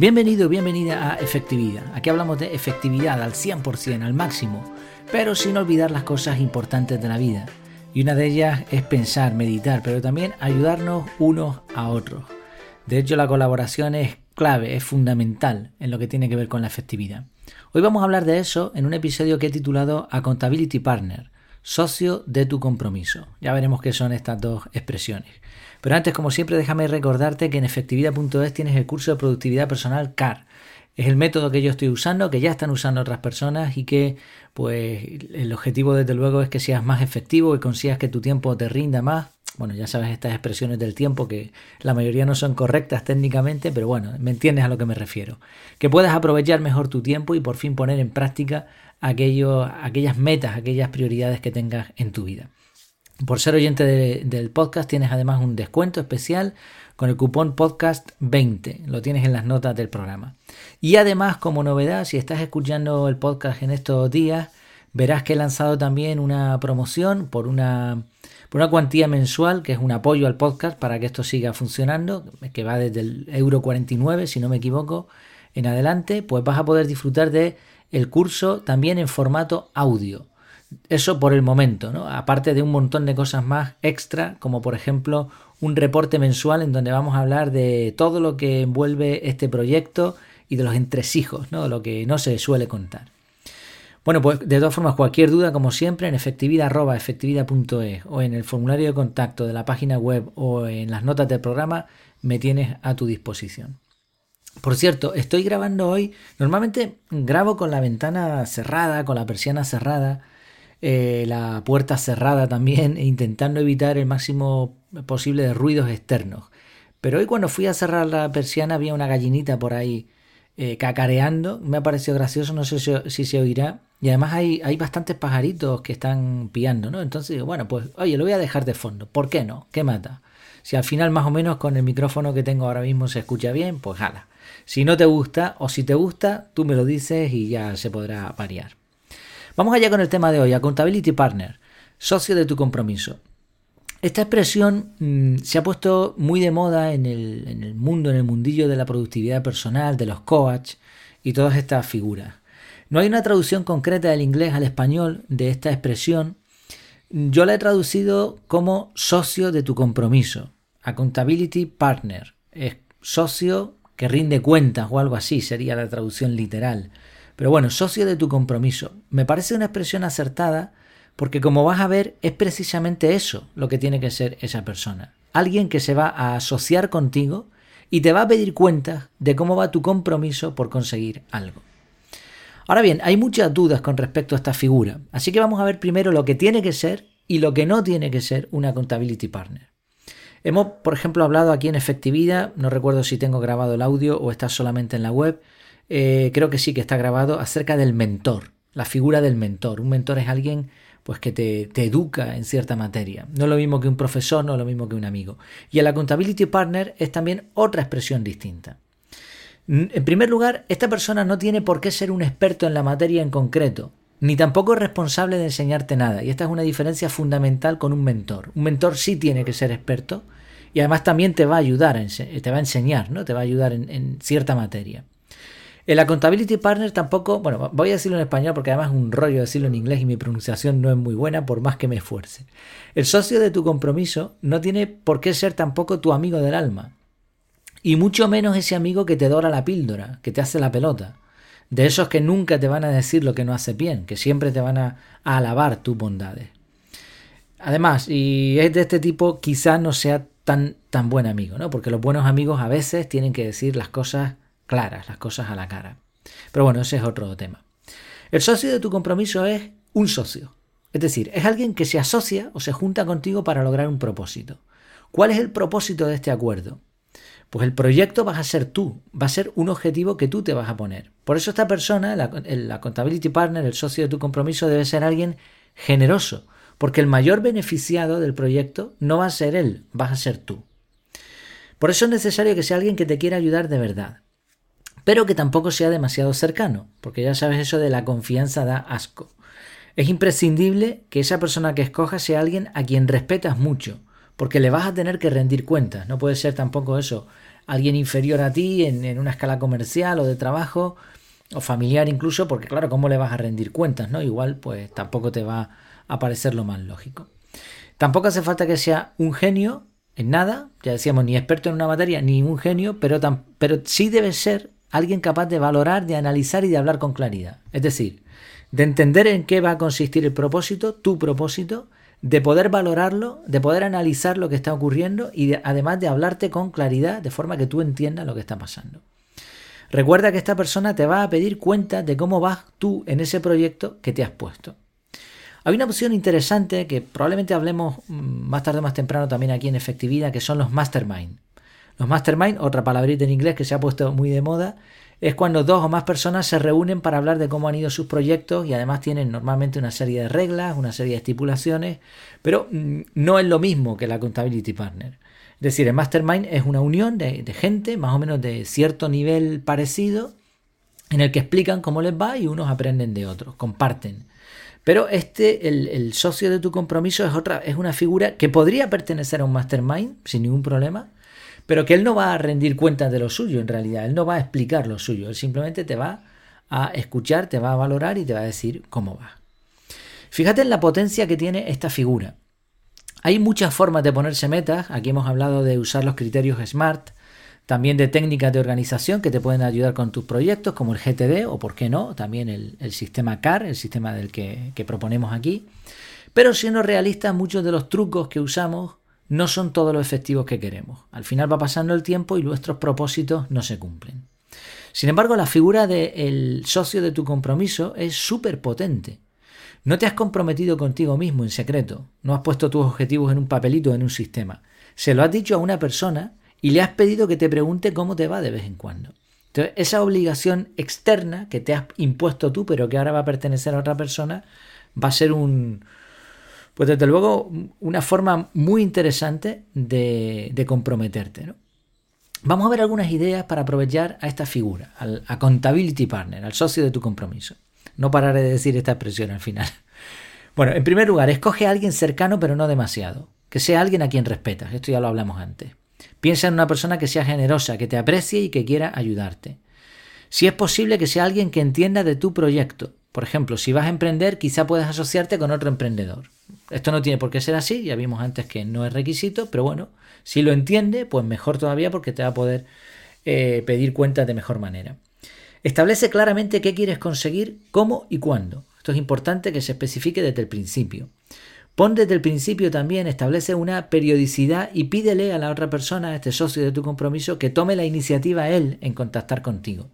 Bienvenido, bienvenida a Efectividad. Aquí hablamos de efectividad al 100%, al máximo, pero sin olvidar las cosas importantes de la vida. Y una de ellas es pensar, meditar, pero también ayudarnos unos a otros. De hecho, la colaboración es clave, es fundamental en lo que tiene que ver con la efectividad. Hoy vamos a hablar de eso en un episodio que he titulado Accountability Partner, socio de tu compromiso. Ya veremos qué son estas dos expresiones. Pero antes, como siempre, déjame recordarte que en efectividad.es tienes el curso de productividad personal CAR. Es el método que yo estoy usando, que ya están usando otras personas y que pues el objetivo desde luego es que seas más efectivo, y consigas que tu tiempo te rinda más. Bueno, ya sabes estas expresiones del tiempo que la mayoría no son correctas técnicamente, pero bueno, me entiendes a lo que me refiero. Que puedas aprovechar mejor tu tiempo y por fin poner en práctica aquello, aquellas metas, aquellas prioridades que tengas en tu vida. Por ser oyente del podcast tienes además un descuento especial con el cupón podcast 20. Lo tienes en las notas del programa. Y además, como novedad, si estás escuchando el podcast en estos días, verás que he lanzado también una promoción por una, por una cuantía mensual, que es un apoyo al podcast para que esto siga funcionando, que va desde el euro 49, si no me equivoco, en adelante, pues vas a poder disfrutar de el curso también en formato audio. Eso por el momento, ¿no? Aparte de un montón de cosas más extra, como por ejemplo un reporte mensual en donde vamos a hablar de todo lo que envuelve este proyecto y de los entresijos, ¿no? Lo que no se suele contar. Bueno, pues de todas formas, cualquier duda, como siempre, en efectividad.efectividad.es o en el formulario de contacto de la página web o en las notas del programa, me tienes a tu disposición. Por cierto, estoy grabando hoy, normalmente grabo con la ventana cerrada, con la persiana cerrada, eh, la puerta cerrada también, e intentando evitar el máximo posible de ruidos externos. Pero hoy cuando fui a cerrar la persiana había una gallinita por ahí eh, cacareando, me ha parecido gracioso, no sé si, se oirá. Y además hay, hay bastantes pajaritos que están pillando, ¿no? Entonces digo, bueno, pues oye, lo voy a dejar de fondo. ¿Por qué no? ¿Qué mata? Si al final más o menos con el micrófono que tengo ahora mismo se escucha bien, pues jala. Si no te gusta o si te gusta, tú me lo dices y ya se podrá variar. Vamos allá con el tema de hoy, Accountability Partner, socio de tu compromiso. Esta expresión mm, se ha puesto muy de moda en el, en el, mundo, en el mundillo de la productividad personal, de los coach y todas estas figuras. No hay una traducción concreta del inglés al español de esta expresión. Yo la he traducido como socio de tu compromiso. Accountability Partner. Es socio que rinde cuentas o algo así, sería la traducción literal. Pero bueno, socio de tu compromiso. Me parece una expresión acertada porque como vas a ver es precisamente eso lo que tiene que ser esa persona. Alguien que se va a asociar contigo y te va a pedir cuentas de cómo va tu compromiso por conseguir algo. Ahora bien, hay muchas dudas con respecto a esta figura, así que vamos a ver primero lo que tiene que ser y lo que no tiene que ser una accountability partner. Hemos, por ejemplo, hablado aquí en efectividad, no recuerdo si tengo grabado el audio o está solamente en la web, eh, creo que sí que está grabado, acerca del mentor, la figura del mentor. Un mentor es alguien pues que te, te, educa en cierta materia. No es lo mismo que un profesor, no es lo mismo que un amigo. Y el accountability partner es también otra expresión distinta. En primer lugar, esta persona no tiene por qué ser un experto en la materia en concreto, ni tampoco es responsable de enseñarte nada. Y esta es una diferencia fundamental con un mentor. Un mentor sí tiene que ser experto y además también te va a ayudar, te va a enseñar, ¿no? te va a ayudar en, en cierta materia. El accountability partner tampoco, bueno, voy a decirlo en español porque además es un rollo decirlo en inglés y mi pronunciación no es muy buena por más que me esfuerce. El socio de tu compromiso no tiene por qué ser tampoco tu amigo del alma. Y mucho menos ese amigo que te dora la píldora, que te hace la pelota. De esos que nunca te van a decir lo que no hace bien, que siempre te van a, alabar tus bondades. Además, y es de este tipo, quizás no sea tan, tan buen amigo, ¿no? Porque los buenos amigos a veces tienen que decir las cosas claras, las cosas a la cara. Pero bueno, ese es otro tema. El socio de tu compromiso es un socio. Es decir, es alguien que se asocia o se junta contigo para lograr un propósito. ¿Cuál es el propósito de este acuerdo? Pues el proyecto vas a ser tú, va a ser un objetivo que tú te vas a poner. Por eso esta persona, la, la accountability partner, el socio de tu compromiso, debe ser alguien generoso, porque el mayor beneficiado del proyecto no va a ser él, vas a ser tú. Por eso es necesario que sea alguien que te quiera ayudar de verdad pero que tampoco sea demasiado cercano, porque ya sabes eso de la confianza da asco. Es imprescindible que esa persona que escojas sea alguien a quien respetas mucho, porque le vas a tener que rendir cuentas. No puede ser tampoco eso alguien inferior a ti en, una escala comercial o de trabajo o familiar incluso, porque claro, ¿cómo le vas a rendir cuentas? ¿no? Igual pues tampoco te va a parecer lo más lógico. Tampoco hace falta que sea un genio en nada, ya decíamos, ni experto en una materia, ni un genio, pero, pero sí debe ser alguien capaz de valorar, de analizar y de hablar con claridad. Es decir, de entender en qué va a consistir el propósito, tu propósito, de poder valorarlo, de poder analizar lo que está ocurriendo y además de hablarte con claridad de forma que tú entiendas lo que está pasando. Recuerda que esta persona te va a pedir cuenta de cómo vas tú en ese proyecto que te has puesto. Hay una opción interesante que probablemente hablemos mm, más tarde o más temprano también aquí en efectividad, que son los mastermind. Los mastermind, otra palabrita en inglés que se ha puesto muy de moda, es cuando dos o más personas se reúnen para hablar de cómo han ido sus proyectos y además tienen normalmente una serie de reglas, una serie de estipulaciones, pero mm, no es lo mismo que la Accountability Partner. Es decir, el Mastermind es una unión de, de gente más o menos de cierto nivel parecido en el que explican cómo les va y unos aprenden de otros, comparten. Pero este, el, socio de tu compromiso es otra, es una figura que podría pertenecer a un mastermind sin ningún problema, pero que él no va a rendir cuentas de lo suyo en realidad, él no va a explicar lo suyo, él simplemente te va a escuchar, te va a valorar y te va a decir cómo va. Fíjate en la potencia que tiene esta figura. Hay muchas formas de ponerse metas, aquí hemos hablado de usar los criterios SMART, también de técnicas de organización que te pueden ayudar con tus proyectos, como el GTD o, por qué no, también el, sistema CAR, el sistema del que, que proponemos aquí. Pero siendo realistas, muchos de los trucos que usamos no son todos los efectivos que queremos. Al final va pasando el tiempo y nuestros propósitos no se cumplen. Sin embargo, la figura del socio de tu compromiso es súper potente. No te has comprometido contigo mismo en secreto, no has puesto tus objetivos en un papelito o en un sistema. Se lo has dicho a una persona y le has pedido que te pregunte cómo te va de vez en cuando. Entonces, esa obligación externa que te has impuesto tú, pero que ahora va a pertenecer a otra persona, va a ser un, pues desde luego, una forma muy interesante de, comprometerte. Vamos a ver algunas ideas para aprovechar a esta figura, al accountability partner, al socio de tu compromiso. No pararé de decir esta expresión al final. Bueno, en primer lugar, escoge a alguien cercano pero no demasiado. Que sea alguien a quien respetas. Esto ya lo hablamos antes. Piensa en una persona que sea generosa, que te aprecie y que quiera ayudarte. Si es posible que sea alguien que entienda de tu proyecto. Por ejemplo, si vas a emprender, quizá puedas asociarte con otro emprendedor. Esto no tiene por qué ser así, ya vimos antes que no es requisito, pero bueno, si lo entiende, pues mejor todavía porque te va a poder eh, pedir cuentas de mejor manera. Establece claramente qué quieres conseguir, cómo y cuándo. Esto es importante que se especifique desde el principio. Pon desde el principio también, establece una periodicidad y pídele a la otra persona, a este socio de tu compromiso, que tome la iniciativa él en contactar contigo.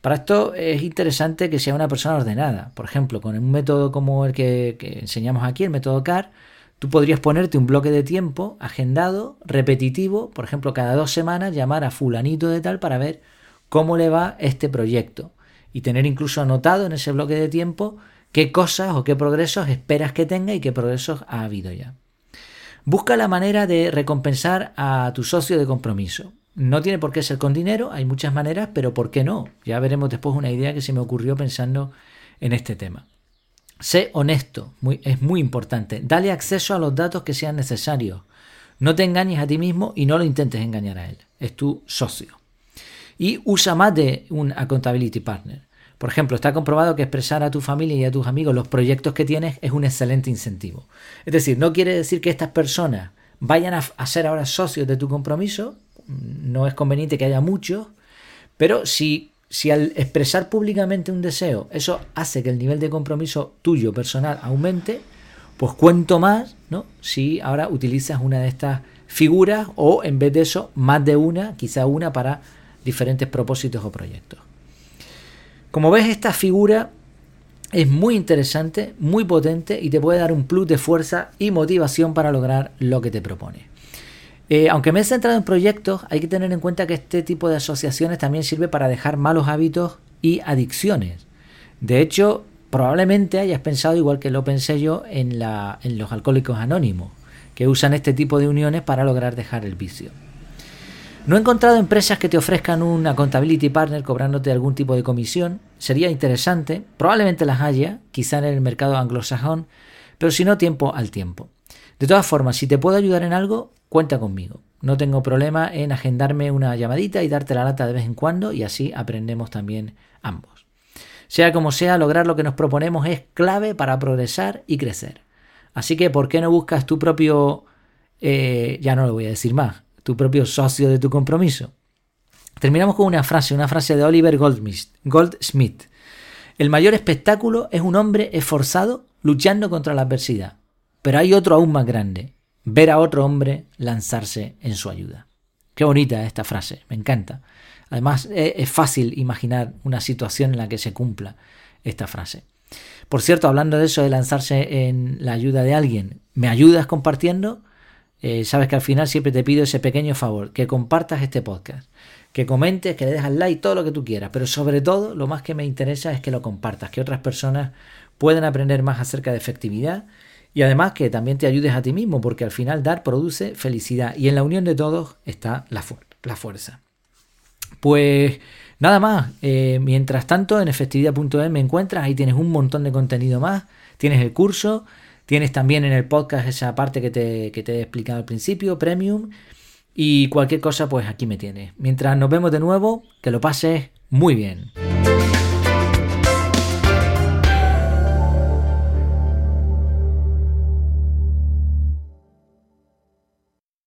Para esto es interesante que sea una persona ordenada. Por ejemplo, con un método como el que, enseñamos aquí, el método CAR, tú podrías ponerte un bloque de tiempo agendado, repetitivo, por ejemplo, cada dos semanas llamar a fulanito de tal para ver cómo le va este proyecto y tener incluso anotado en ese bloque de tiempo qué cosas o qué progresos esperas que tenga y qué progresos ha habido ya. Busca la manera de recompensar a tu socio de compromiso. No tiene por qué ser con dinero, hay muchas maneras, pero ¿por qué no? Ya veremos después una idea que se me ocurrió pensando en este tema. Sé honesto, es muy importante. Dale acceso a los datos que sean necesarios. No te engañes a ti mismo y no lo intentes engañar a él. Es tu socio. Y usa más de un accountability partner. Por ejemplo, está comprobado que expresar a tu familia y a tus amigos los proyectos que tienes es un excelente incentivo. Es decir, no quiere decir que estas personas vayan a, ser ahora socios de tu compromiso, no es conveniente que haya muchos, pero si, si al expresar públicamente un deseo eso hace que el nivel de compromiso tuyo personal aumente, pues cuento más, ¿no? Si ahora utilizas una de estas figuras o en vez de eso más de una, quizá una para diferentes propósitos o proyectos. Como ves, esta figura es muy interesante, muy potente y te puede dar un plus de fuerza y motivación para lograr lo que te propone. Eh, aunque me he centrado en proyectos, hay que tener en cuenta que este tipo de asociaciones también sirve para dejar malos hábitos y adicciones. De hecho, probablemente hayas pensado, igual que lo pensé yo, en, los alcohólicos anónimos, que usan este tipo de uniones para lograr dejar el vicio. No he encontrado empresas que te ofrezcan una accountability partner cobrándote algún tipo de comisión. Sería interesante, probablemente las haya, quizá en el mercado anglosajón, pero si no, tiempo al tiempo. De todas formas, si te puedo ayudar en algo, cuenta conmigo. No tengo problema en agendarme una llamadita y darte la lata de vez en cuando y así aprendemos también ambos. Sea como sea, lograr lo que nos proponemos es clave para progresar y crecer. Así que, ¿por qué no buscas tu propio, eh, ya no lo voy a decir más, tu propio socio de tu compromiso? Terminamos con una frase, una frase de Oliver Goldsmith. El mayor espectáculo es un hombre esforzado luchando contra la adversidad. Pero hay otro aún más grande, ver a otro hombre lanzarse en su ayuda. Qué bonita esta frase, me encanta. Además, e, es fácil imaginar una situación en la que se cumpla esta frase. Por cierto, hablando de eso de lanzarse en la ayuda de alguien, ¿me ayudas compartiendo? Eh, sabes que al final siempre te pido ese pequeño favor, que compartas este podcast, que comentes, que le dejas like, todo lo que tú quieras, pero sobre todo lo más que me interesa es que lo compartas, que otras personas puedan aprender más acerca de efectividad y además que también te ayudes a ti mismo, porque al final dar produce felicidad y en la unión de todos está la, fuerza. Pues nada más, eh, mientras tanto en efectividad.es me encuentras, ahí tienes un montón de contenido más, tienes el curso, tienes también en el podcast esa parte que te, que te he explicado al principio, premium, y cualquier cosa pues aquí me tienes. Mientras nos vemos de nuevo, que lo pases muy bien.